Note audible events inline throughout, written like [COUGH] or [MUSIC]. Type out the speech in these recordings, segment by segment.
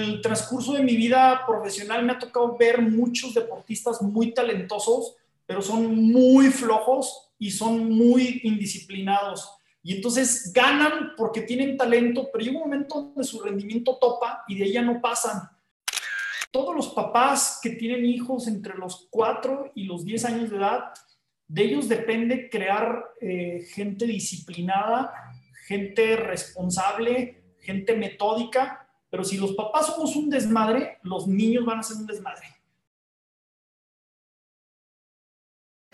el transcurso de mi vida profesional me ha tocado ver muchos deportistas muy talentosos, pero son muy flojos y son muy indisciplinados. Y entonces ganan porque tienen talento, pero llega un momento donde su rendimiento topa y de ahí no pasan. Todos los papás que tienen hijos entre los 4 y los 10 años de edad, de ellos depende crear eh, gente disciplinada, gente responsable, gente metódica, pero si los papás somos un desmadre, los niños van a ser un desmadre.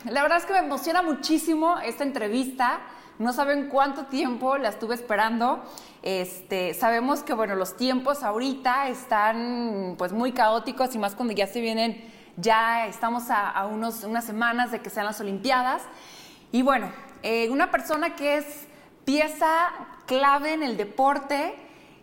La verdad es que me emociona muchísimo esta entrevista. No saben cuánto tiempo la estuve esperando. Este, sabemos que bueno, los tiempos ahorita están pues muy caóticos y más cuando ya se vienen, ya estamos a, unos, unas semanas de que sean las Olimpiadas. Y bueno, eh, una persona que es pieza clave en el deporte,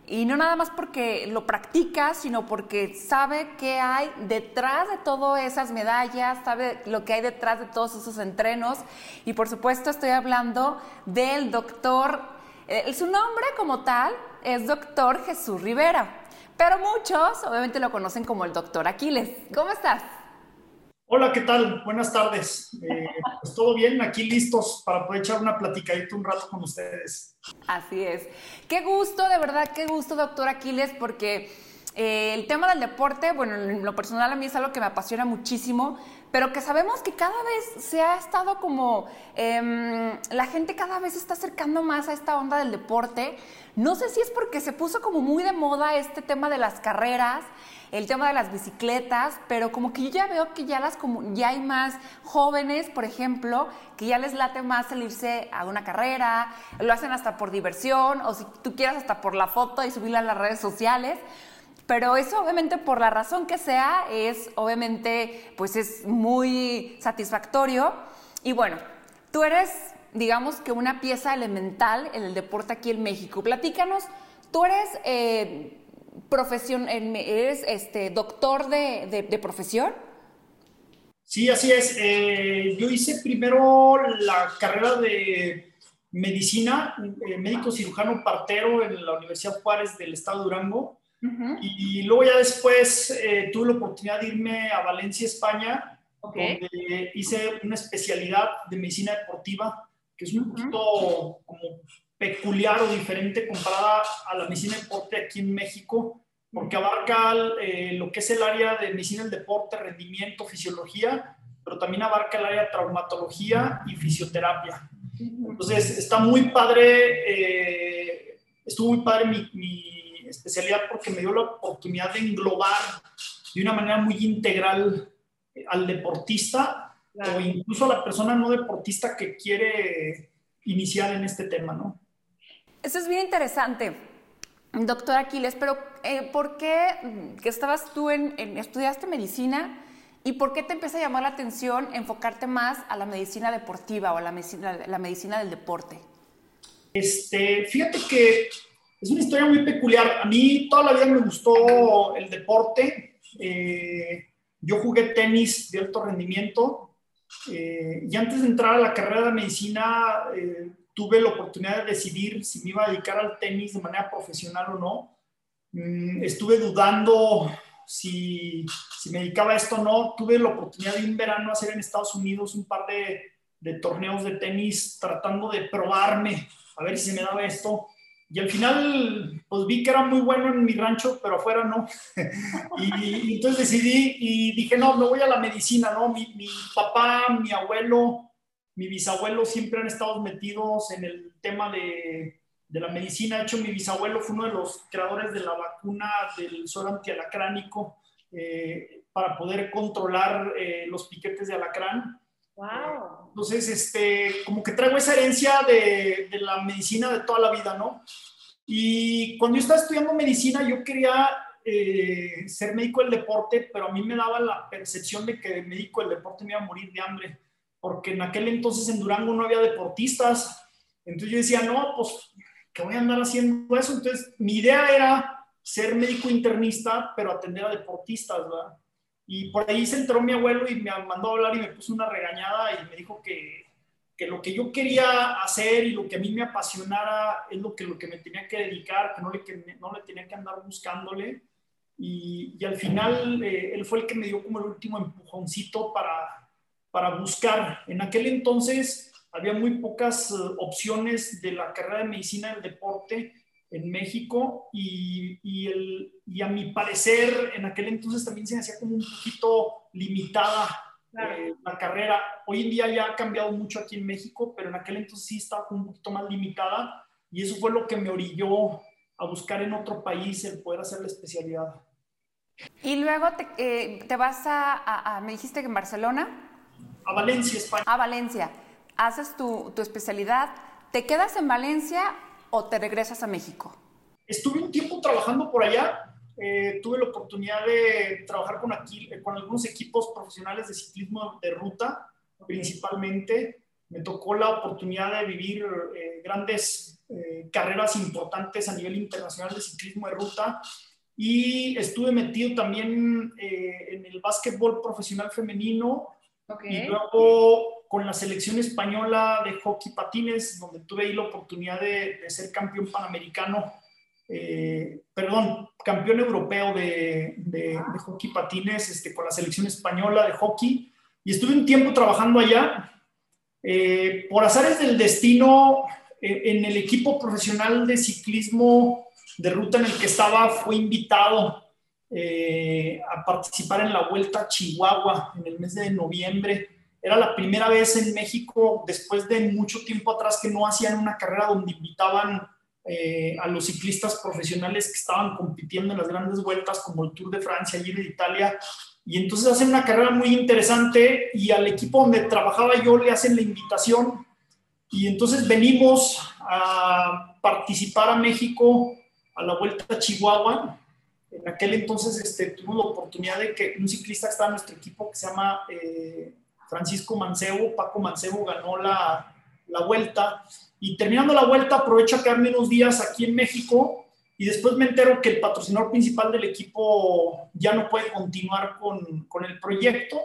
y no nada más porque lo practica, sino porque sabe qué hay detrás de todas esas medallas, sabe lo que hay detrás de todos esos entrenos. Y por supuesto estoy hablando del doctor, eh, su nombre como tal es doctor Jesús Rivera, pero muchos obviamente lo conocen como el doctor Aquiles. ¿Cómo estás? Hola, ¿qué tal? Buenas tardes. Eh, pues todo bien, aquí listos para poder echar una platicadita un rato con ustedes. Así es. Qué gusto, de verdad, qué gusto, doctor Aquiles, porque eh, el tema del deporte, bueno, en lo personal a mí es algo que me apasiona muchísimo, pero que sabemos que cada vez se ha estado como, em, la gente cada vez se está acercando más a esta onda del deporte. No sé si es porque se puso como muy de moda este tema de las carreras, el tema de las bicicletas, pero como que yo ya veo que ya, las, ya hay más jóvenes, por ejemplo, que ya les late más salirse a una carrera, lo hacen hasta por diversión, o si tú quieras hasta por la foto y subirla a las redes sociales. Pero eso obviamente por la razón que sea es obviamente pues es muy satisfactorio. Y bueno, tú eres digamos que una pieza elemental en el deporte aquí en México. Platícanos, tú eres eh, profesión, eres este, doctor de, profesión. Sí, así es. Eh, yo hice primero la carrera de medicina, eh, médico cirujano partero en la Universidad Juárez del Estado de Durango. Y, luego ya después eh, tuve la oportunidad de irme a Valencia, España, donde hice una especialidad de medicina deportiva, que es un poquito como peculiar o diferente comparada a la medicina deporte aquí en México, porque abarca eh, lo que es el área de medicina del deporte, rendimiento, fisiología, pero también abarca el área de traumatología y fisioterapia. Entonces, está muy padre, eh, estuvo muy padre mi, mi, especialidad porque me dio la oportunidad de englobar de una manera muy integral al deportista o incluso a la persona no deportista que quiere iniciar en este tema, ¿no? Eso es bien interesante, doctor Aquiles, pero eh, ¿por qué que estabas tú en, estudiaste medicina y por qué te empieza a llamar la atención enfocarte más a la medicina deportiva o a la medicina, la medicina del deporte? Este, fíjate que es una historia muy peculiar. A mí toda la vida me gustó el deporte. Eh, yo jugué tenis de alto rendimiento eh, y antes de entrar a la carrera de medicina tuve la oportunidad de decidir si me iba a dedicar al tenis de manera profesional o no. Mm, estuve dudando si, si, me dedicaba a esto o no. Tuve la oportunidad de un verano hacer en Estados Unidos un par de, de torneos de tenis tratando de probarme a ver si se me daba esto. Y al final, pues vi que era muy bueno en mi rancho, pero afuera no. [LAUGHS] y, entonces decidí y dije, no, me voy a la medicina, ¿no? Mi, mi papá, mi abuelo, mi bisabuelo siempre han estado metidos en el tema de, de, la medicina. De hecho, mi bisabuelo fue uno de los creadores de la vacuna del sol antialacránico eh, para poder controlar eh, los piquetes de alacrán. Wow. Entonces, este, como que traigo esa herencia de, de, la medicina de toda la vida, ¿no? Y cuando yo estaba estudiando medicina, yo quería eh, ser médico del deporte, pero a mí me daba la percepción de que médico del deporte me iba a morir de hambre porque en aquel entonces en Durango no había deportistas. Entonces yo decía, no, pues, ¿qué voy a andar haciendo eso? Entonces mi idea era ser médico internista, pero atender a deportistas, ¿verdad? Y por ahí se entró mi abuelo y me mandó a hablar y me puso una regañada y me dijo que, que lo que yo quería hacer y lo que a mí me apasionara es lo que, lo que me tenía que dedicar, que no le, que no le tenía que andar buscándole. y, al final eh, él fue el que me dio como el último empujoncito para, para buscar. En aquel entonces había muy pocas eh, opciones de la carrera de medicina del deporte en México y, y, el, y, a mi parecer en aquel entonces también se hacía como un poquito limitada eh, la carrera. Hoy en día ya ha cambiado mucho aquí en México, pero en aquel entonces sí estaba un poquito más limitada y eso fue lo que me orilló a buscar en otro país el poder hacer la especialidad. Y luego te, eh, te vas a, me dijiste que en Barcelona. A Valencia, España. A Valencia. Haces tu, tu especialidad. ¿Te quedas en Valencia o te regresas a México? Estuve un tiempo trabajando por allá. Eh, tuve la oportunidad de trabajar con, aquí, con algunos equipos profesionales de ciclismo de ruta, principalmente. Me tocó la oportunidad de vivir eh, grandes eh, carreras importantes a nivel internacional de ciclismo de ruta. Y estuve metido también eh, en el básquetbol profesional femenino. Y luego con la selección española de hockey patines, donde tuve ahí la oportunidad de, ser campeón panamericano, eh, perdón, campeón europeo de, hockey patines este, con la selección española de hockey. Y estuve un tiempo trabajando allá. por azares del destino, en el equipo profesional de ciclismo de ruta en el que estaba, fue invitado eh, a participar en la Vuelta a Chihuahua en el mes de noviembre. Era la primera vez en México, después de mucho tiempo atrás, que no hacían una carrera donde invitaban eh, a los ciclistas profesionales que estaban compitiendo en las grandes vueltas, como el Tour de Francia, y de Italia. Y entonces hacen una carrera muy interesante y al equipo donde trabajaba yo le hacen la invitación y entonces venimos a participar a México a la Vuelta a Chihuahua. En aquel entonces este, tuvimos la oportunidad de que un ciclista que está en nuestro equipo, que se llama eh, Francisco Mancebo, Paco Mancebo, ganó la, la vuelta. Y terminando la vuelta, aprovecho a quedarme unos días aquí en México y después me entero que el patrocinador principal del equipo ya no puede continuar con, con el proyecto.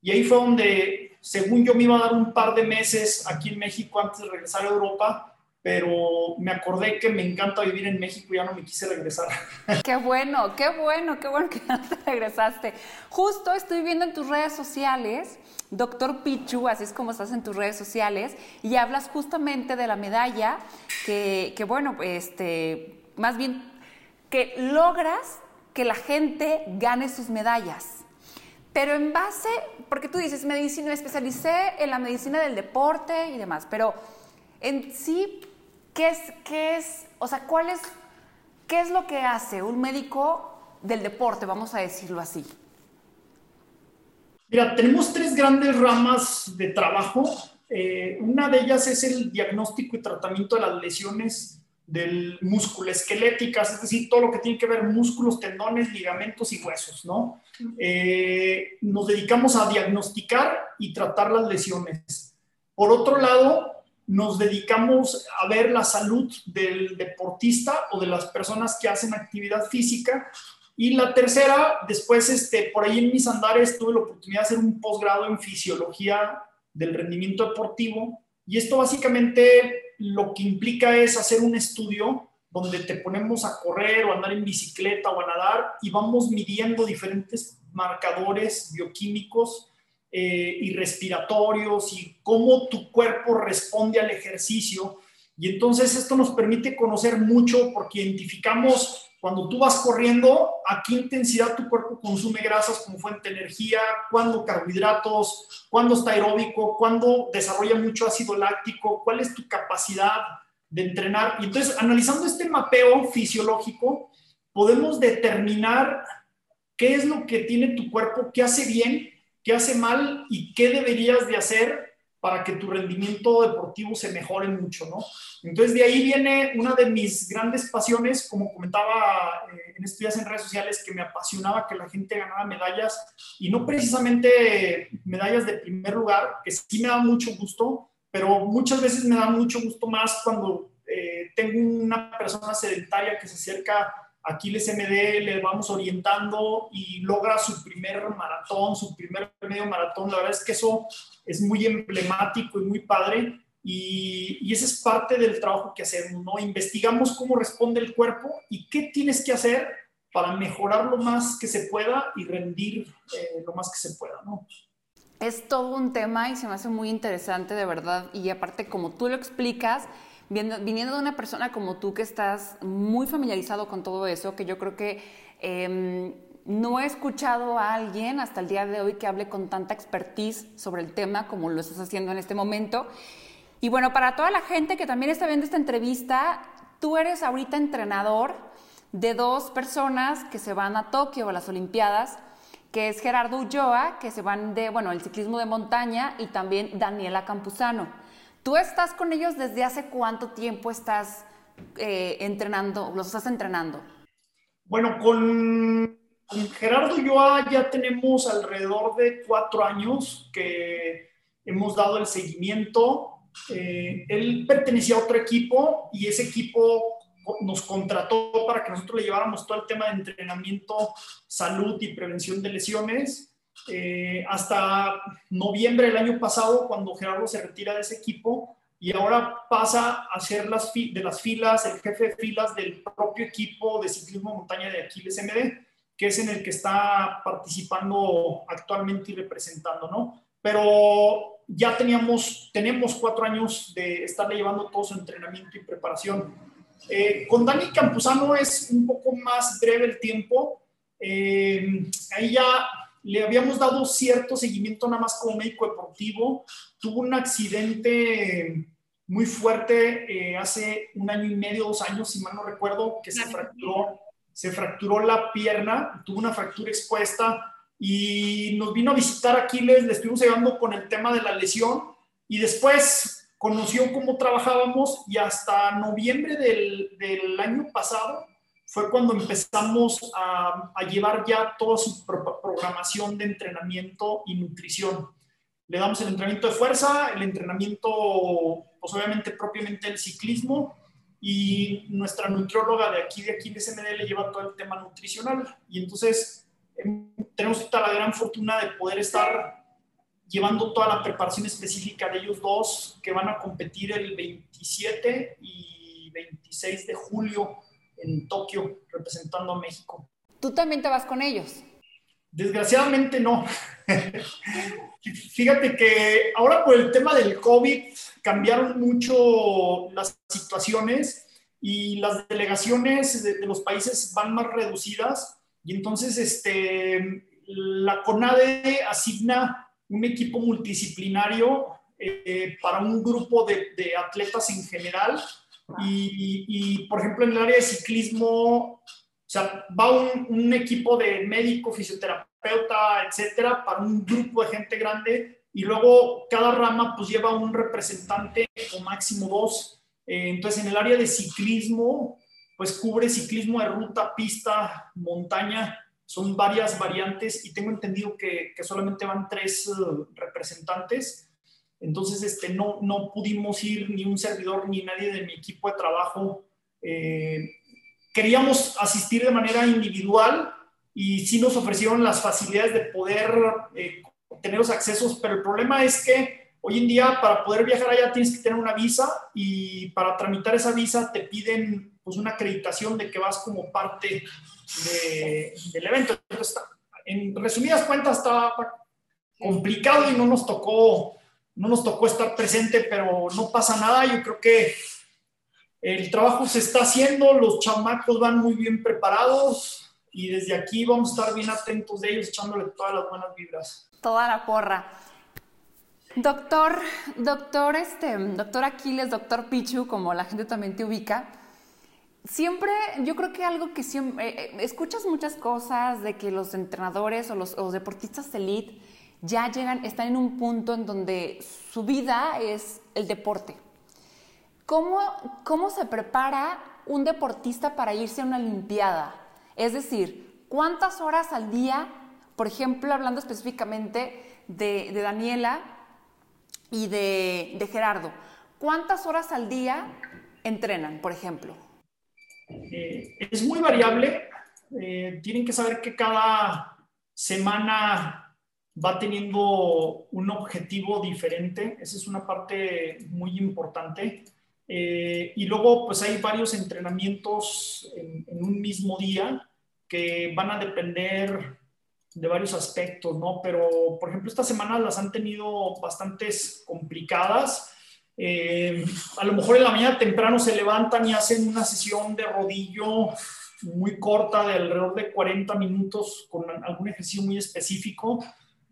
Y ahí fue donde según yo me iba a dar un par de meses aquí en México antes de regresar a Europa, pero me acordé que me encanta vivir en México y ya no me quise regresar. [LAUGHS] Qué bueno, qué bueno, qué bueno que te regresaste. Justo estoy viendo en tus redes sociales, doctor Pichu, así es como estás en tus redes sociales, y hablas justamente de la medalla que, que bueno, este, más bien que logras que la gente gane sus medallas. Pero en base, porque tú dices, medicina, me especialicé en la medicina del deporte y demás, pero en sí, ¿qué es, qué es, o sea, cuál es, qué es lo que hace un médico del deporte, vamos a decirlo así? Mira, tenemos tres grandes ramas de trabajo. Eh, una de ellas es el diagnóstico y tratamiento de las lesiones del músculo esqueléticas, es decir, todo lo que tiene que ver músculos, tendones, ligamentos y huesos, ¿no? Eh, nos dedicamos a diagnosticar y tratar las lesiones. Por otro lado, nos dedicamos a ver la salud del deportista o de las personas que hacen actividad física. Y la tercera, después, este, por ahí en mis andares tuve la oportunidad de hacer un posgrado en fisiología del rendimiento deportivo. Y esto básicamente lo que implica es hacer un estudio donde te ponemos a correr o andar en bicicleta o a nadar y vamos midiendo diferentes marcadores bioquímicos eh, y respiratorios y cómo tu cuerpo responde al ejercicio. Y entonces esto nos permite conocer mucho porque identificamos cuando tú vas corriendo a qué intensidad tu cuerpo consume grasas como fuente de energía, cuándo carbohidratos, cuándo está aeróbico, cuándo desarrolla mucho ácido láctico, cuál es tu capacidad de entrenar. Y entonces, analizando este mapeo fisiológico, podemos determinar qué es lo que tiene tu cuerpo, qué hace bien, qué hace mal y qué deberías de hacer para que tu rendimiento deportivo se mejore mucho, ¿no? Entonces de ahí viene una de mis grandes pasiones, como comentaba eh, en estudios en redes sociales, que me apasionaba que la gente ganara medallas y no precisamente medallas de primer lugar, que sí me da mucho gusto, pero muchas veces me da mucho gusto más cuando eh, tengo una persona sedentaria que se acerca Aquiles MD le vamos orientando y logra su primer maratón, su primer medio maratón. La verdad es que eso es muy emblemático y muy padre. Y, y ese es parte del trabajo que hacemos, ¿no? Investigamos cómo responde el cuerpo y qué tienes que hacer para mejorar lo más que se pueda y rendir eh, lo más que se pueda, ¿no? Es todo un tema y se me hace muy interesante de verdad y aparte como tú lo explicas, viniendo de una persona como tú que estás muy familiarizado con todo eso, que yo creo que em, no he escuchado a alguien hasta el día de hoy que hable con tanta expertise sobre el tema como lo estás haciendo en este momento. Y bueno, para toda la gente que también está viendo esta entrevista, tú eres ahorita entrenador de dos personas que se van a Tokio a las Olimpiadas, que es Gerardo Ulloa, que se van de, bueno, el ciclismo de montaña, y también Daniela Campuzano. ¿Tú estás con ellos desde hace cuánto tiempo estás eh, entrenando, los estás entrenando? Bueno, con, Gerardo Ulloa ya tenemos alrededor de cuatro años que hemos dado el seguimiento. Eh, él pertenecía a otro equipo y ese equipo nos contrató para que nosotros le lleváramos todo el tema de entrenamiento, salud y prevención de lesiones. Eh, hasta noviembre del año pasado, cuando Gerardo se retira de ese equipo y ahora pasa a ser las de las filas, el jefe de filas del propio equipo de ciclismo montaña de Aquiles MD, que es en el que está participando actualmente y representando, ¿no? Pero ya teníamos, tenemos cuatro años de estarle llevando todo su entrenamiento y preparación. Eh, con Dani Campuzano es un poco más breve el tiempo. Eh, ahí ya le habíamos dado cierto seguimiento nada más como médico deportivo. Tuvo un accidente muy fuerte eh, hace un año y medio, dos años, si mal no recuerdo, que se fracturó, se fracturó la pierna, tuvo una fractura expuesta y nos vino a visitar aquí, le estuvimos ayudando con el tema de la lesión y después conoció cómo trabajábamos y hasta noviembre del, del año pasado fue cuando empezamos a, llevar ya toda su programación de entrenamiento y nutrición. Le damos el entrenamiento de fuerza, el entrenamiento, pues obviamente propiamente el ciclismo, y nuestra nutrióloga de aquí, de aquí de SMD, le lleva todo el tema nutricional. Y entonces em, tenemos toda la gran fortuna de poder estar llevando toda la preparación específica de ellos dos que van a competir el 27 y 26 de julio en Tokio representando a México. ¿Tú también te vas con ellos? Desgraciadamente no. Fíjate que ahora por el tema del COVID cambiaron mucho las situaciones y las delegaciones de, los países van más reducidas y entonces este, la CONADE asigna un equipo multidisciplinario eh, para un grupo de, de atletas en general y, por ejemplo, en el área de ciclismo, o sea, va un, equipo de médico, fisioterapeuta, etcétera, para un grupo de gente grande y luego cada rama pues lleva un representante o máximo dos. Eh, entonces, en el área de ciclismo, pues cubre ciclismo de ruta, pista, montaña, son varias variantes y tengo entendido que, solamente van tres uh, representantes. Entonces, este, no, no pudimos ir ni un servidor ni nadie de mi equipo de trabajo. Eh, queríamos asistir de manera individual y sí nos ofrecieron las facilidades de poder eh, tener los accesos, pero el problema es que hoy en día para poder viajar allá tienes que tener una visa y para tramitar esa visa te piden pues una acreditación de que vas como parte del evento. Entonces, en resumidas cuentas, estaba complicado y no nos tocó no nos tocó estar presente, pero no pasa nada. Yo creo que el trabajo se está haciendo, los chamacos van muy bien preparados y desde aquí vamos a estar bien atentos de ellos, echándole todas las buenas vibras. Toda la porra. Doctor, doctor, este, doctor Aquiles, doctor Pichu, como la gente también te ubica, siempre, yo creo que algo que siempre, eh, eh, escuchas muchas cosas de que los entrenadores o los, o los deportistas elite ya llegan, están en un punto en donde su vida es el deporte. ¿Cómo, cómo se prepara un deportista para irse a una Olimpiada? Es decir, ¿cuántas horas al día, por ejemplo, hablando específicamente de, Daniela y de, Gerardo, cuántas horas al día entrenan, por ejemplo? Eh, es muy variable. Eh, tienen que saber que cada semana va teniendo un objetivo diferente. Esa es una parte muy importante. Eh, y luego, pues hay varios entrenamientos en, un mismo día, que van a depender de varios aspectos, ¿no? Pero, por ejemplo, estas semanas las han tenido bastantes complicadas. Eh, a lo mejor en la mañana temprano se levantan y hacen una sesión de rodillo muy corta de alrededor de 40 minutos con algún ejercicio muy específico.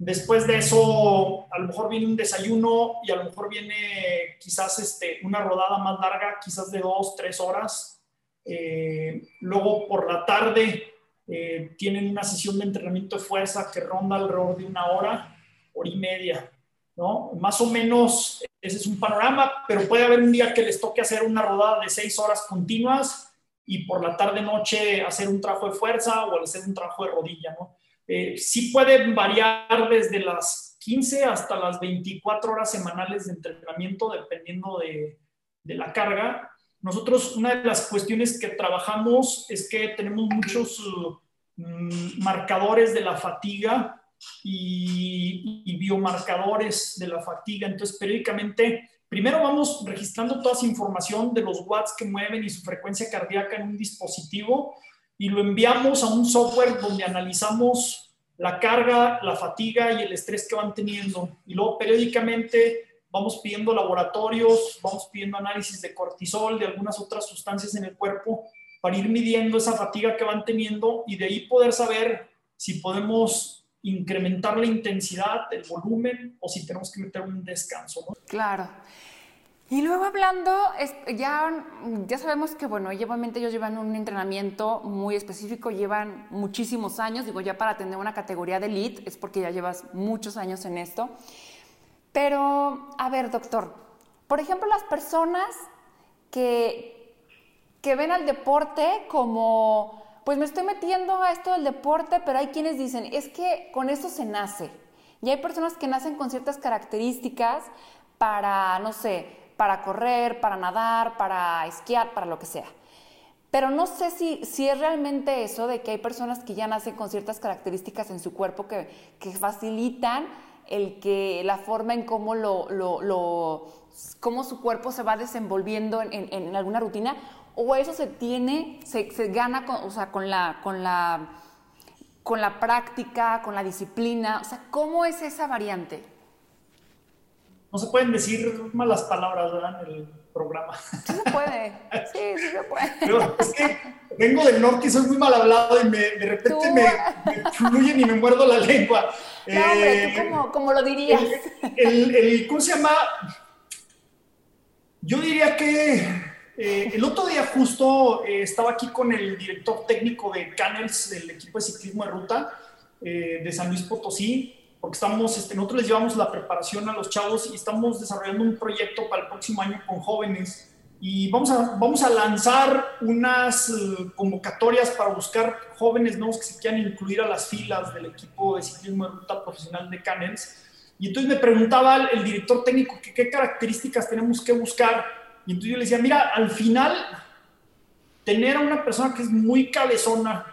Después de eso, a lo mejor viene un desayuno y a lo mejor viene quizás este, una rodada más larga, quizás de dos, tres horas. Eh, luego por la tarde eh, tienen una sesión de entrenamiento de fuerza que ronda alrededor de una hora, hora y media, ¿no? Más o menos ese es un panorama, pero puede haber un día que les toque hacer una rodada de seis horas continuas y por la tarde-noche hacer un trabajo de fuerza o hacer un trabajo de rodilla, ¿no? Eh, sí puede variar desde las 15 hasta las 24 horas semanales de entrenamiento, dependiendo de, de la carga. Nosotros, una de las cuestiones que trabajamos es que tenemos muchos mm, marcadores de la fatiga y, y, biomarcadores de la fatiga. Entonces, periódicamente, primero vamos registrando toda esa información de los watts que mueven y su frecuencia cardíaca en un dispositivo y lo enviamos a un software donde analizamos la carga, la fatiga y el estrés que van teniendo. Y luego periódicamente vamos pidiendo laboratorios, vamos pidiendo análisis de cortisol, de algunas otras sustancias en el cuerpo, para ir midiendo esa fatiga que van teniendo y de ahí poder saber si podemos incrementar la intensidad, el volumen o si tenemos que meter un descanso. Claro. Y luego hablando, ya, ya sabemos que, bueno, obviamente ellos llevan un entrenamiento muy específico, llevan muchísimos años, digo, ya para tener una categoría de elite es porque ya llevas muchos años en esto. Pero, a ver, doctor, por ejemplo, las personas que, que ven al deporte como, pues me estoy metiendo a esto del deporte, pero hay quienes dicen, es que con eso se nace. Y hay personas que nacen con ciertas características para, no sé, para correr, para nadar, para esquiar, para lo que sea. Pero no sé si, si es realmente eso de que hay personas que ya nacen con ciertas características en su cuerpo que, que facilitan el que la forma en cómo lo, lo, cómo su cuerpo se va desenvolviendo en, en, alguna rutina, o eso se tiene, se, se gana con, o sea, con la, con la con la práctica, con la disciplina, o sea, ¿cómo es esa variante? No se pueden decir malas palabras ¿verdad? en el programa. Sí se puede, [LAUGHS] sí, sí se puede. Pero es que vengo del norte y soy muy mal hablado y me, de repente me, fluyen y me muerdo la lengua. No, hombre, ¿tú eh, cómo, lo dirías? El, el, ¿Cómo se llama? Yo diría que eh, el otro día justo eh, estaba aquí con el director técnico de Canels, del equipo de ciclismo de ruta de San Luis Potosí, porque estamos, este, nosotros les llevamos la preparación a los chavos y estamos desarrollando un proyecto para el próximo año con jóvenes y vamos a, vamos a lanzar unas eh, convocatorias para buscar jóvenes nuevos que se quieran incluir a las filas del equipo de ciclismo de ruta profesional de Canels. Y entonces me preguntaba el, director técnico que, qué características tenemos que buscar. Y entonces yo le decía, mira, al final, tener a una persona que es muy cabezona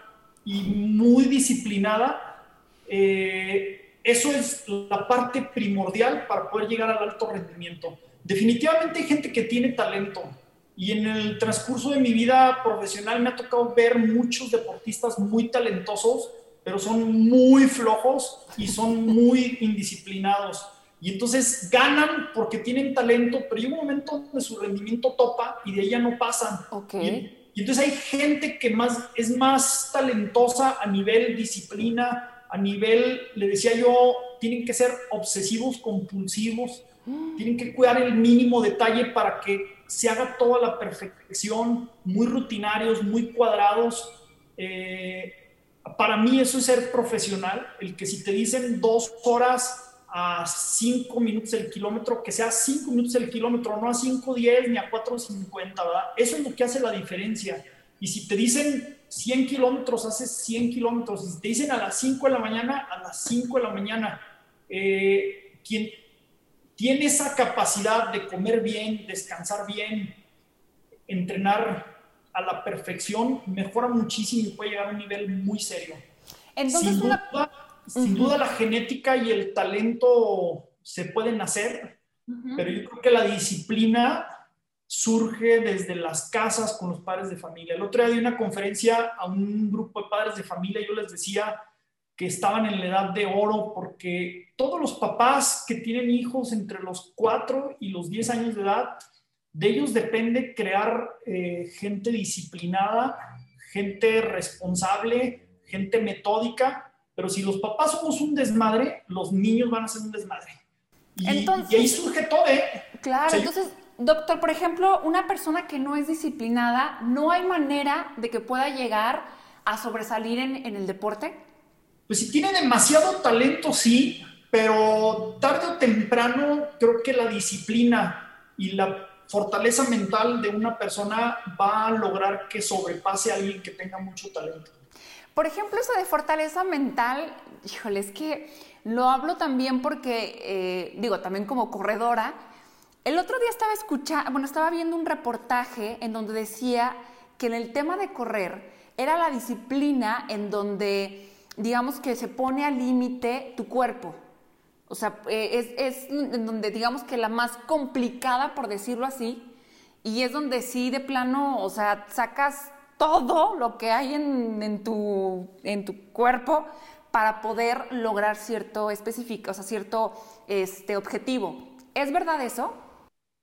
y muy disciplinada, eh, eso es la parte primordial para poder llegar al alto rendimiento. Definitivamente hay gente que tiene talento y en el transcurso de mi vida profesional me ha tocado ver muchos deportistas muy talentosos, pero son muy flojos y son muy [LAUGHS] indisciplinados. Y entonces ganan porque tienen talento, pero llega un momento donde su rendimiento topa y de ahí ya no pasan. Okay. Y, y entonces hay gente que más, es más talentosa a nivel disciplina, a nivel, le decía yo, tienen que ser obsesivos, compulsivos, tienen que cuidar el mínimo detalle para que se haga toda la perfección, muy rutinarios, muy cuadrados. Eh, para mí eso es ser profesional, el que si te dicen dos horas a cinco minutos el kilómetro, que sea cinco minutos el kilómetro, no a cinco diez ni a cuatro cincuenta, ¿verdad? Eso es lo que hace la diferencia. Y si te dicen 100 kilómetros, haces 100 kilómetros. Y te dicen a las 5 de la mañana, a las 5 de la mañana. Eh, quien tiene esa capacidad de comer bien, descansar bien, entrenar a la perfección, mejora muchísimo y puede llegar a un nivel muy serio. Entonces, sin, duda, sin duda la genética y el talento se pueden hacer, pero yo creo que la disciplina surge desde las casas con los padres de familia. El otro día di una conferencia a un grupo de padres de familia y yo les decía que estaban en la edad de oro porque todos los papás que tienen hijos entre los 4 y los 10 años de edad, de ellos depende crear eh, gente disciplinada, gente responsable, gente metódica, pero si los papás somos un desmadre, los niños van a ser un desmadre. Y, ahí surge todo, ¿eh? Claro, entonces, doctor, por ejemplo, una persona que no es disciplinada, ¿no hay manera de que pueda llegar a sobresalir en, en el deporte? Pues si tiene demasiado talento, sí, pero tarde o temprano creo que la disciplina y la fortaleza mental de una persona va a lograr que sobrepase a alguien que tenga mucho talento. Por ejemplo, eso de fortaleza mental, híjole, es que lo hablo también porque, eh, digo, también como corredora, el otro día estaba escuchando, bueno, estaba viendo un reportaje en donde decía que en el tema de correr era la disciplina en donde, digamos que se pone al límite tu cuerpo. O sea, eh, es, en donde digamos que la más complicada, por decirlo así, y es donde sí de plano, o sea, sacas todo lo que hay en, tu, en tu cuerpo para poder lograr cierto específico, o sea, cierto este, objetivo. ¿Es verdad eso?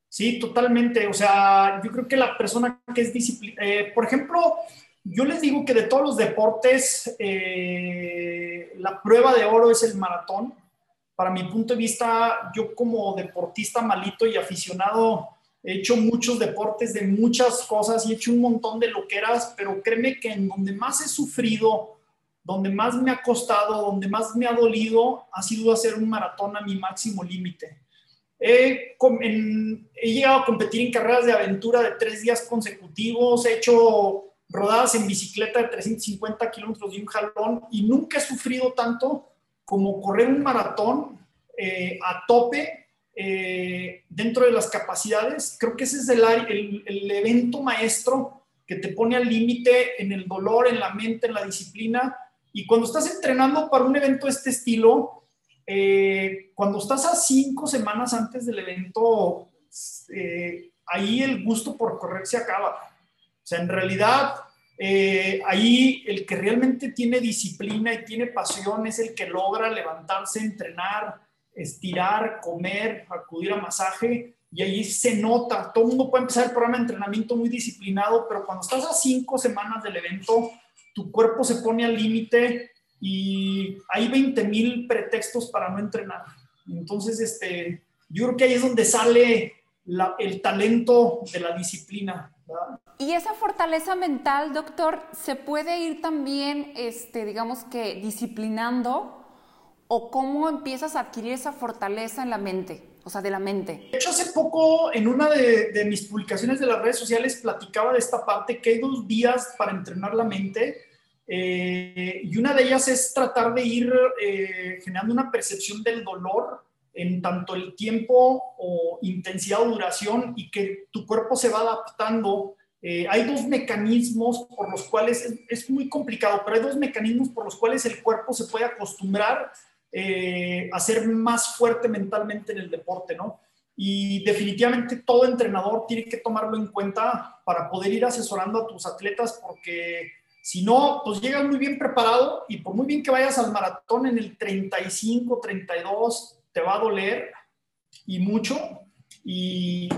Sí, totalmente. O sea, yo creo que la persona que es disciplina, eh, por ejemplo, yo les digo que de todos los deportes, eh, la prueba de oro es el maratón para mi punto de vista, yo como deportista malito y aficionado, he hecho muchos deportes de muchas cosas y he hecho un montón de loqueras, pero créeme que en donde más he sufrido, donde más me ha costado, donde más me ha dolido, ha sido hacer un maratón a mi máximo límite. He, he llegado a competir en carreras de aventura de tres días consecutivos, he hecho rodadas en bicicleta de 350 kilómetros de un jalón y nunca he sufrido tanto como correr un maratón eh, a tope eh, dentro de las capacidades. Creo que ese es el, el, evento maestro que te pone al límite en el dolor, en la mente, en la disciplina. Y cuando estás entrenando para un evento de este estilo, eh, cuando estás a cinco semanas antes del evento, ahí el gusto por correr se acaba. O sea, en realidad eh, ahí el que realmente tiene disciplina y tiene pasión es el que logra levantarse, entrenar, estirar, comer, acudir a masaje y ahí se nota. Todo el mundo puede empezar el programa de entrenamiento muy disciplinado, pero cuando estás a cinco semanas del evento, tu cuerpo se pone al límite y hay 20 mil pretextos para no entrenar. Entonces, este, yo creo que ahí es donde sale el talento de la disciplina. Y esa fortaleza mental, doctor, ¿se puede ir también, este, digamos que, disciplinando? ¿O cómo empiezas a adquirir esa fortaleza en la mente? O sea, de la mente. De hecho, hace poco, en una de, mis publicaciones de las redes sociales, platicaba de esta parte, que hay dos días para entrenar la mente. Eh, y una de ellas es tratar de ir eh, generando una percepción del dolor en tanto el tiempo o intensidad o duración y que tu cuerpo se va adaptando. Eh, hay dos mecanismos por los cuales, es, muy complicado, pero hay dos mecanismos por los cuales el cuerpo se puede acostumbrar a ser más fuerte mentalmente en el deporte, ¿no? Y definitivamente todo entrenador tiene que tomarlo en cuenta para poder ir asesorando a tus atletas porque si no, pues llegas muy bien preparado y por muy bien que vayas al maratón en el 35, 32, te va a doler y mucho y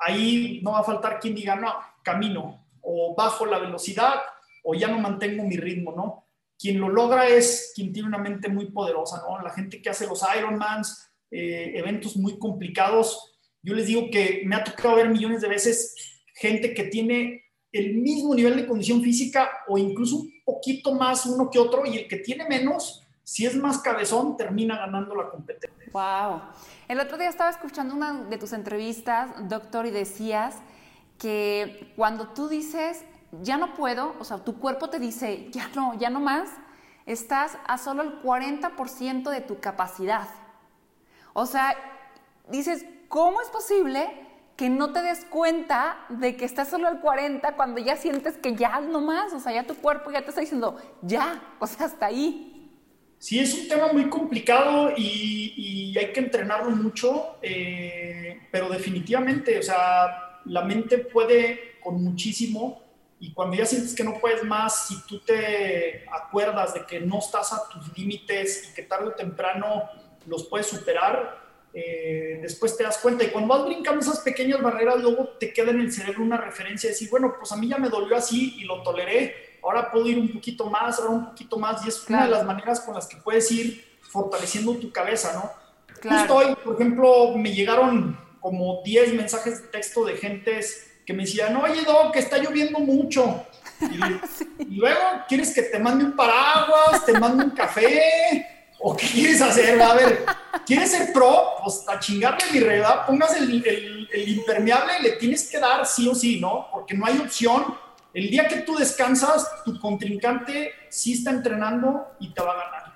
ahí no va a faltar quien diga, no, camino o bajo la velocidad o ya no mantengo mi ritmo, ¿no? Quien lo logra es quien tiene una mente muy poderosa, ¿no? La gente que hace los Ironmans, eh, eventos muy complicados, yo les digo que me ha tocado ver millones de veces gente que tiene el mismo nivel de condición física o incluso un poquito más uno que otro y el que tiene menos, si es más cabezón, termina ganando la competencia. Wow. El otro día estaba escuchando una de tus entrevistas, doctor, y decías que cuando tú dices, ya no puedo, o sea, tu cuerpo te dice, ya no, ya no más, estás a solo el 40% de tu capacidad. O sea, dices, ¿cómo es posible que no te des cuenta de que estás solo al 40 cuando ya sientes que ya no más? O sea, ya tu cuerpo ya te está diciendo, ya, o sea, hasta ahí. Sí, es un tema muy complicado y, hay que entrenarlo mucho, eh, pero definitivamente, o sea, la mente puede con muchísimo y cuando ya sientes que no puedes más, si tú te acuerdas de que no estás a tus límites y que tarde o temprano los puedes superar, eh, después te das cuenta. Y cuando vas brincando esas pequeñas barreras, luego te queda en el cerebro una referencia de decir, bueno, pues a mí ya me dolió así y lo toleré, ahora puedo ir un poquito más, ahora un poquito más, y es una de las maneras con las que puedes ir fortaleciendo tu cabeza, ¿no? Justo hoy, por ejemplo, me llegaron como 10 mensajes de texto de gentes que me decían, oye, Doc, que está lloviendo mucho. Y, [LAUGHS] luego, ¿quieres que te mande un paraguas, te mande un café? ¿O qué quieres hacer? A ver, ¿quieres ser pro? Pues a chingarle mi realidad, pongas el, el, impermeable y le tienes que dar sí o sí, ¿no? Porque no hay opción. El día que tú descansas, tu contrincante sí está entrenando y te va a ganar.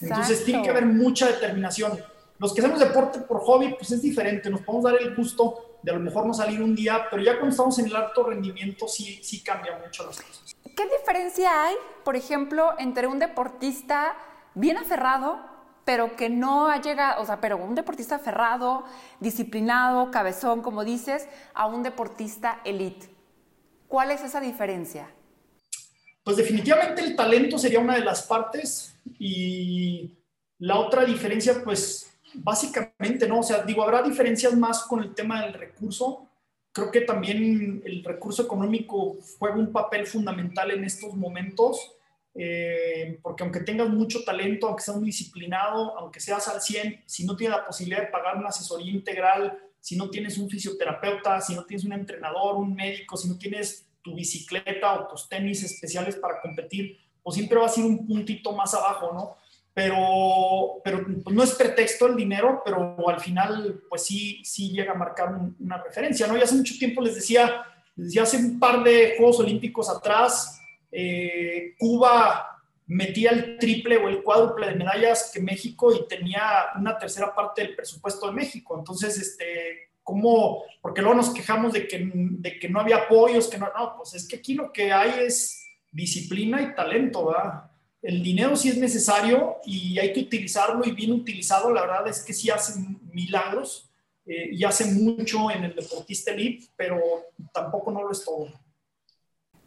Entonces tiene que haber mucha determinación. Los que hacemos deporte por hobby, pues es diferente, nos podemos dar el gusto de a lo mejor no salir un día, pero ya cuando estamos en el alto rendimiento sí, sí cambia mucho las cosas. ¿Qué diferencia hay, por ejemplo, entre un deportista bien aferrado, pero que no ha llegado, o sea, pero un deportista aferrado, disciplinado, cabezón, como dices, a un deportista elite? ¿Cuál es esa diferencia? Pues definitivamente el talento sería una de las partes y la otra diferencia, pues básicamente, ¿no? O sea, digo, habrá diferencias más con el tema del recurso. Creo que también el recurso económico juega un papel fundamental en estos momentos, eh, porque aunque tengas mucho talento, aunque seas muy disciplinado, aunque seas al 100, si no tienes la posibilidad de pagar una asesoría integral, si no tienes un fisioterapeuta, si no tienes un entrenador, un médico, si no tienes tu bicicleta o tus tenis especiales para competir, pues siempre va a ser un puntito más abajo, ¿no? pero, pero pues, no es pretexto el dinero, pero al final pues sí, sí llega a marcar una referencia, ¿no? Y hace mucho tiempo les decía, les decía hace un par de Juegos Olímpicos atrás, eh, Cuba metía el triple o el cuádruple de medallas que México y tenía una tercera parte del presupuesto de México. Entonces, este, ¿cómo? Porque luego nos quejamos de que, de que no había apoyos, que no, no, pues es que aquí lo que hay es disciplina y talento, ¿verdad? el dinero sí es necesario y hay que utilizarlo y bien utilizado, la verdad es que sí hace milagros eh, y hace mucho en el deportista elite, pero tampoco no lo es todo.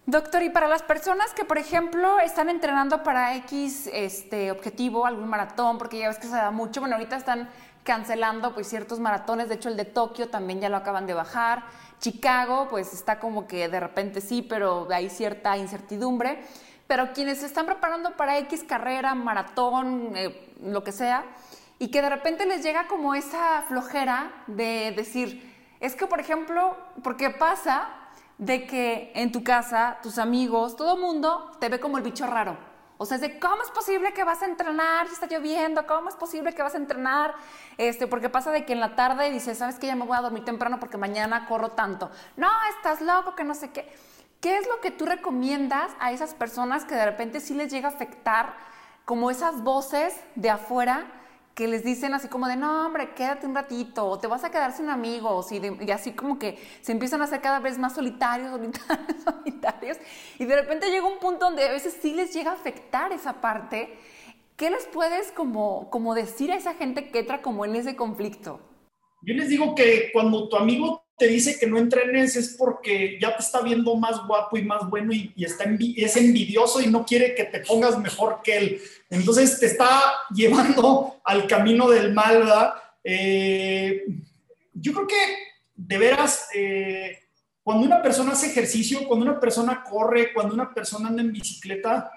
Doctor, y para las personas que, por ejemplo, están entrenando para X este, objetivo, algún maratón, porque ya ves que se da mucho, bueno, ahorita están cancelando pues ciertos maratones, de hecho el de Tokio también ya lo acaban de bajar, Chicago pues está como que de repente sí, pero hay cierta incertidumbre pero quienes se están preparando para X carrera, maratón, eh, lo que sea, y que de repente les llega como esa flojera de decir, es que por ejemplo, porque pasa de que en tu casa, tus amigos, todo mundo te ve como el bicho raro. O sea, es de cómo es posible que vas a entrenar si está lloviendo, cómo es posible que vas a entrenar, este, porque pasa de que en la tarde dices, sabes que ya me voy a dormir temprano porque mañana corro tanto. No, estás loco, que no sé qué. ¿Qué es lo que tú recomiendas a esas personas que de repente sí les llega a afectar como esas voces de afuera que les dicen así como de, no, hombre, quédate un ratito, o te vas a quedar sin amigos, y, así como que se empiezan a hacer cada vez más solitarios, [LAUGHS] solitarios, solitarios, y de repente llega un punto donde a veces sí les llega a afectar esa parte. ¿Qué les puedes como, como decir a esa gente que entra como en ese conflicto? Yo les digo que cuando tu amigo te dice que no entrenes es porque ya te está viendo más guapo y más bueno y, está es envidioso y no quiere que te pongas mejor que él. Entonces te está llevando [LAUGHS] al camino del mal, ¿verdad? Eh, yo creo que de veras, eh, cuando una persona hace ejercicio, cuando una persona corre, cuando una persona anda en bicicleta,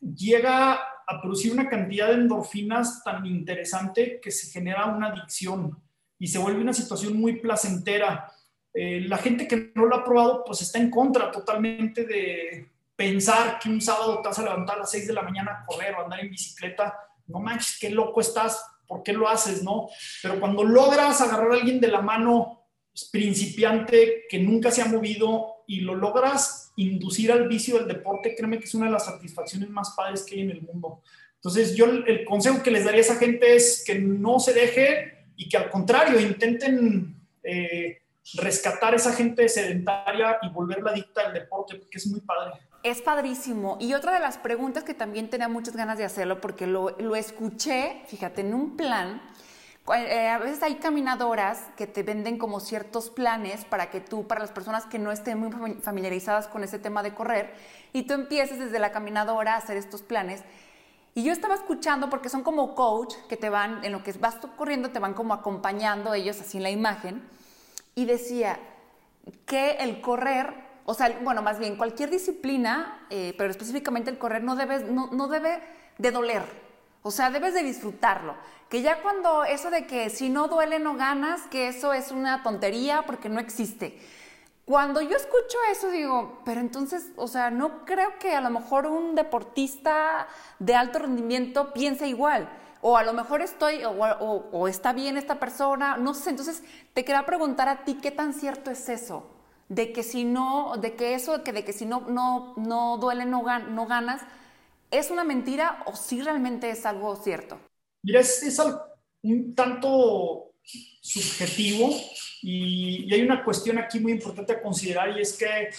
llega a producir una cantidad de endorfinas tan interesante que se genera una adicción y se vuelve una situación muy placentera. Eh, la gente que no lo ha probado, pues está en contra totalmente de pensar que un sábado te vas a levantar a las 6 de la mañana a correr o andar en bicicleta. No manches, qué loco estás, ¿por qué lo haces, no? Pero cuando logras agarrar a alguien de la mano pues, principiante que nunca se ha movido y lo logras inducir al vicio del deporte, créeme que es una de las satisfacciones más padres que hay en el mundo. Entonces, yo el consejo que les daría a esa gente es que no se deje y que al contrario intenten eh, rescatar esa gente sedentaria y volverla adicta al deporte, porque es muy padre. Es padrísimo. Y otra de las preguntas que también tenía muchas ganas de hacerlo, porque lo, lo escuché, fíjate, en un plan eh, a veces hay caminadoras que te venden como ciertos planes para que tú, para las personas que no estén muy familiarizadas con ese tema de correr, y tú empieces desde la caminadora a hacer estos planes. Y yo estaba escuchando porque son como coach que te van, en lo que vas tú corriendo, te van como acompañando ellos así en la imagen. Y decía que el correr, o sea, bueno, más bien cualquier disciplina, eh, pero específicamente el correr no debe, no, no debe de doler. O sea, debes de disfrutarlo. Que ya cuando eso de que si no duele no ganas, que eso es una tontería porque no existe. Cuando yo escucho eso digo, pero entonces, o sea, no creo que a lo mejor un deportista de alto rendimiento piense igual. O a lo mejor estoy, o, está bien esta persona, no sé. Entonces, te quería preguntar a ti qué tan cierto es eso. De que si no, de que eso, que de que si no, no, no duele, no, no ganas ¿Es una mentira o sí realmente es algo cierto? Mira, es, un tanto subjetivo y, hay una cuestión aquí muy importante a considerar y es que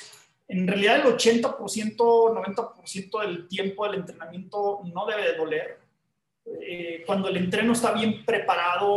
en realidad el 80%, 90% del tiempo del entrenamiento no debe de doler. Eh, cuando el entreno está bien preparado,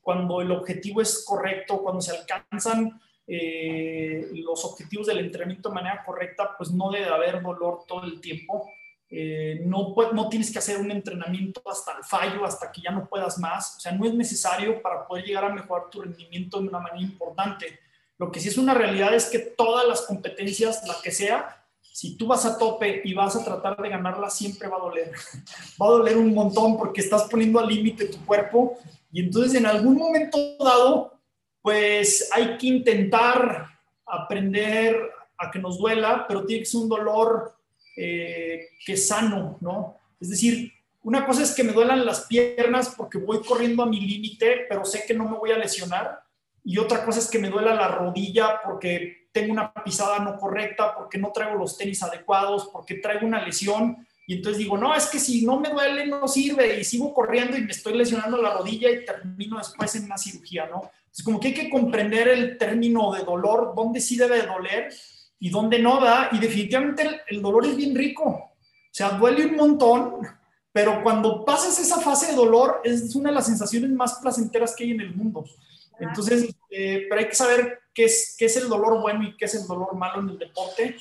cuando el objetivo es correcto, cuando se alcanzan eh, los objetivos del entrenamiento de manera correcta, pues no debe haber dolor todo el tiempo. Eh, no, no tienes que hacer un entrenamiento hasta el fallo, hasta que ya no puedas más. O sea, no es necesario para poder llegar a mejorar tu rendimiento de una manera importante. Lo que sí es una realidad es que todas las competencias, la que sea, si tú vas a tope y vas a tratar de ganarla, siempre va a doler. [LAUGHS] Va a doler un montón porque estás poniendo al límite tu cuerpo y entonces en algún momento dado, pues hay que intentar aprender a que nos duela, pero tiene que ser un dolor eh, que sano, ¿no? Es decir, una cosa es que me duelan las piernas porque voy corriendo a mi límite, pero sé que no me voy a lesionar. Y otra cosa es que me duela la rodilla porque tengo una pisada no correcta, porque no traigo los tenis adecuados, porque traigo una lesión. Y entonces digo, no, es que si no me duele no sirve y sigo corriendo y me estoy lesionando la rodilla y termino después en una cirugía, ¿no? Es como que hay que comprender el término de dolor, dónde sí debe doler y donde no da, y definitivamente el, dolor es bien rico. O sea, duele un montón, pero cuando pasas esa fase de dolor es una de las sensaciones más placenteras que hay en el mundo. Entonces, eh, pero hay que saber qué es, qué es el dolor bueno y qué es el dolor malo en el deporte.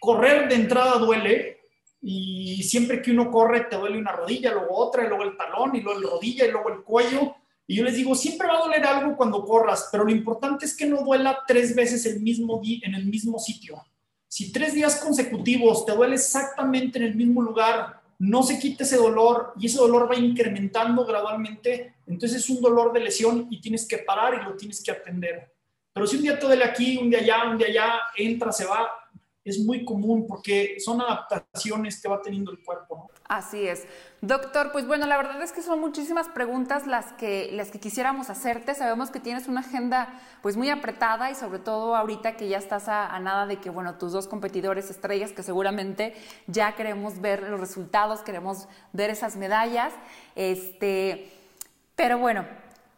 Correr de entrada duele y siempre que uno corre te duele una rodilla, luego otra, y luego el talón, y luego el rodilla, y luego el cuello. Y yo les digo, siempre va a doler algo cuando corras, pero lo importante es que no duela tres veces el mismo en el mismo sitio. Si tres días consecutivos te duele exactamente en el mismo lugar, no se quite ese dolor y ese dolor va incrementando gradualmente, entonces es un dolor de lesión y tienes que parar y lo tienes que atender. Pero si un día te duele aquí, un día allá, un día allá, entra, se va, es muy común porque son adaptaciones que va teniendo el cuerpo. Así es. Doctor, pues bueno, la verdad es que son muchísimas preguntas las que, las que quisiéramos hacerte. Sabemos que tienes una agenda pues muy apretada y sobre todo ahorita que ya estás a, nada de que, bueno, tus dos competidores estrellas que seguramente ya queremos ver los resultados, queremos ver esas medallas. Este, pero bueno,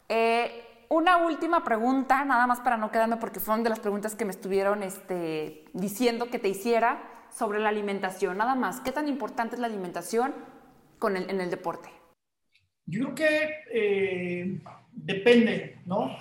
eh, una última pregunta, nada más para no quedarme, porque fueron de las preguntas que me estuvieron este, diciendo que te hiciera sobre la alimentación. Nada más, ¿qué tan importante es la alimentación con el, en el deporte? Yo creo que eh, depende, ¿no?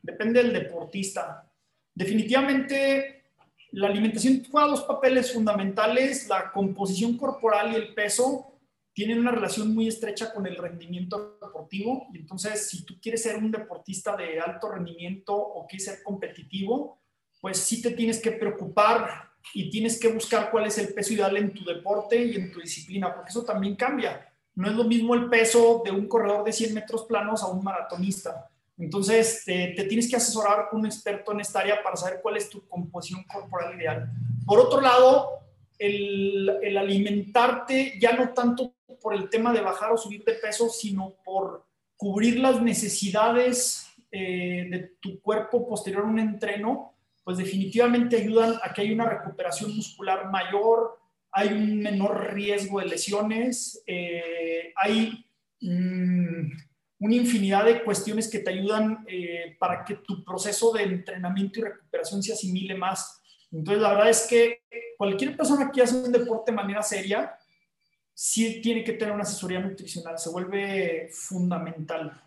Depende del deportista. Definitivamente, la alimentación juega dos papeles fundamentales, la composición corporal y el peso tienen una relación muy estrecha con el rendimiento deportivo. Y entonces, si tú quieres ser un deportista de alto rendimiento o quieres ser competitivo, pues sí te tienes que preocupar y tienes que buscar cuál es el peso ideal en tu deporte y en tu disciplina, porque eso también cambia. No es lo mismo el peso de un corredor de 100 metros planos a un maratonista. Entonces, te, te tienes que asesorar con un experto en esta área para saber cuál es tu composición corporal ideal. Por otro lado, el, alimentarte ya no tanto por el tema de bajar o subir de peso, sino por cubrir las necesidades eh, de tu cuerpo posterior a un entreno, pues definitivamente ayudan a que haya una recuperación muscular mayor, hay un menor riesgo de lesiones, eh, hay mm, una infinidad de cuestiones que te ayudan eh, para que tu proceso de entrenamiento y recuperación se asimile más. Entonces, la verdad es que cualquier persona que hace un deporte de manera seria, sí tiene que tener una asesoría nutricional, se vuelve fundamental.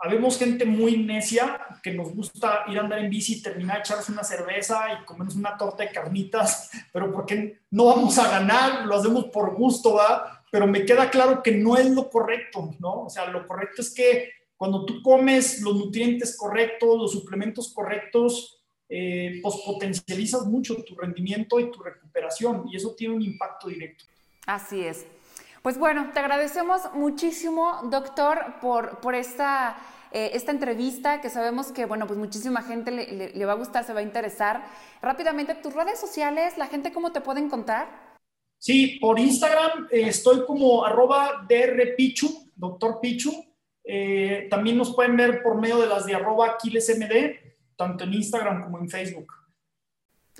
habemos gente muy necia que nos gusta ir a andar en bici, terminar, echarse una cerveza y comernos una torta de carnitas, [LAUGHS] pero porque no vamos a ganar, lo hacemos por gusto, ¿va? Pero me queda claro que no es lo correcto, ¿no? O sea, lo correcto es que cuando tú comes los nutrientes correctos, los suplementos correctos, eh, pues potencializas mucho tu rendimiento y tu recuperación y eso tiene un impacto directo. Así es. Pues bueno, te agradecemos muchísimo, doctor, por, por esta, eh, esta entrevista que sabemos que, bueno, pues muchísima gente le, va a gustar, se va a interesar. Rápidamente, tus redes sociales, la gente cómo te puede encontrar. Sí, por Instagram eh, estoy como arroba drpichu, doctor Pichu. Eh, también nos pueden ver por medio de las de arroba tanto en Instagram como en Facebook.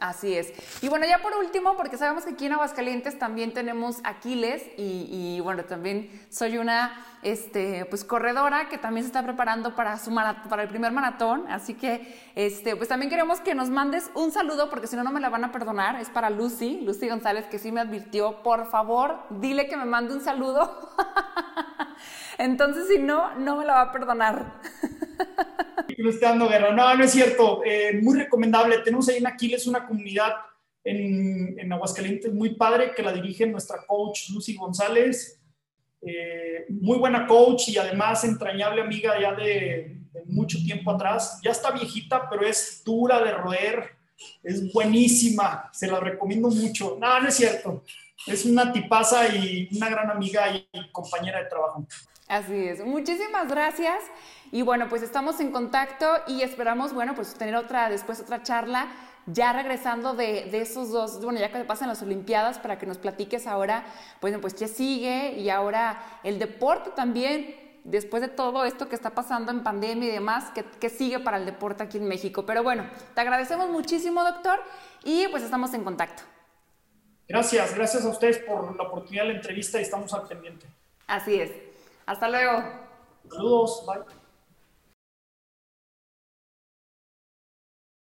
Así es. Y bueno, ya por último, porque sabemos que aquí en Aguascalientes también tenemos Aquiles y, bueno, también soy una este, pues, corredora que también se está preparando para, su para el primer maratón, así que este, pues también queremos que nos mandes un saludo porque si no, no me la van a perdonar. Es para Lucy, Lucy González, que sí me advirtió, por favor, dile que me mande un saludo. [LAUGHS] Entonces, si no, no me la va a perdonar. [LAUGHS] dando guerra. No, no es cierto. Eh, muy recomendable. Tenemos ahí en Aquiles una comunidad en, en, Aguascalientes muy padre que la dirige nuestra coach Lucy González. Eh, muy buena coach y además entrañable amiga ya de, mucho tiempo atrás. Ya está viejita, pero es dura de roer. Es buenísima. Se la recomiendo mucho. No, no es cierto. Es una tipaza y una gran amiga y compañera de trabajo. Así es. Muchísimas gracias. Y bueno, pues estamos en contacto y esperamos, bueno, pues tener otra, después otra charla, ya regresando de, de esos dos, bueno, ya que pasan las Olimpiadas, para que nos platiques ahora, bueno, pues qué sigue y ahora el deporte también, después de todo esto que está pasando en pandemia y demás, ¿qué, qué sigue para el deporte aquí en México? Pero bueno, te agradecemos muchísimo, doctor, y pues estamos en contacto. Gracias, gracias a ustedes por la oportunidad de la entrevista y estamos al pendiente. Así es. Hasta luego. Saludos, bye.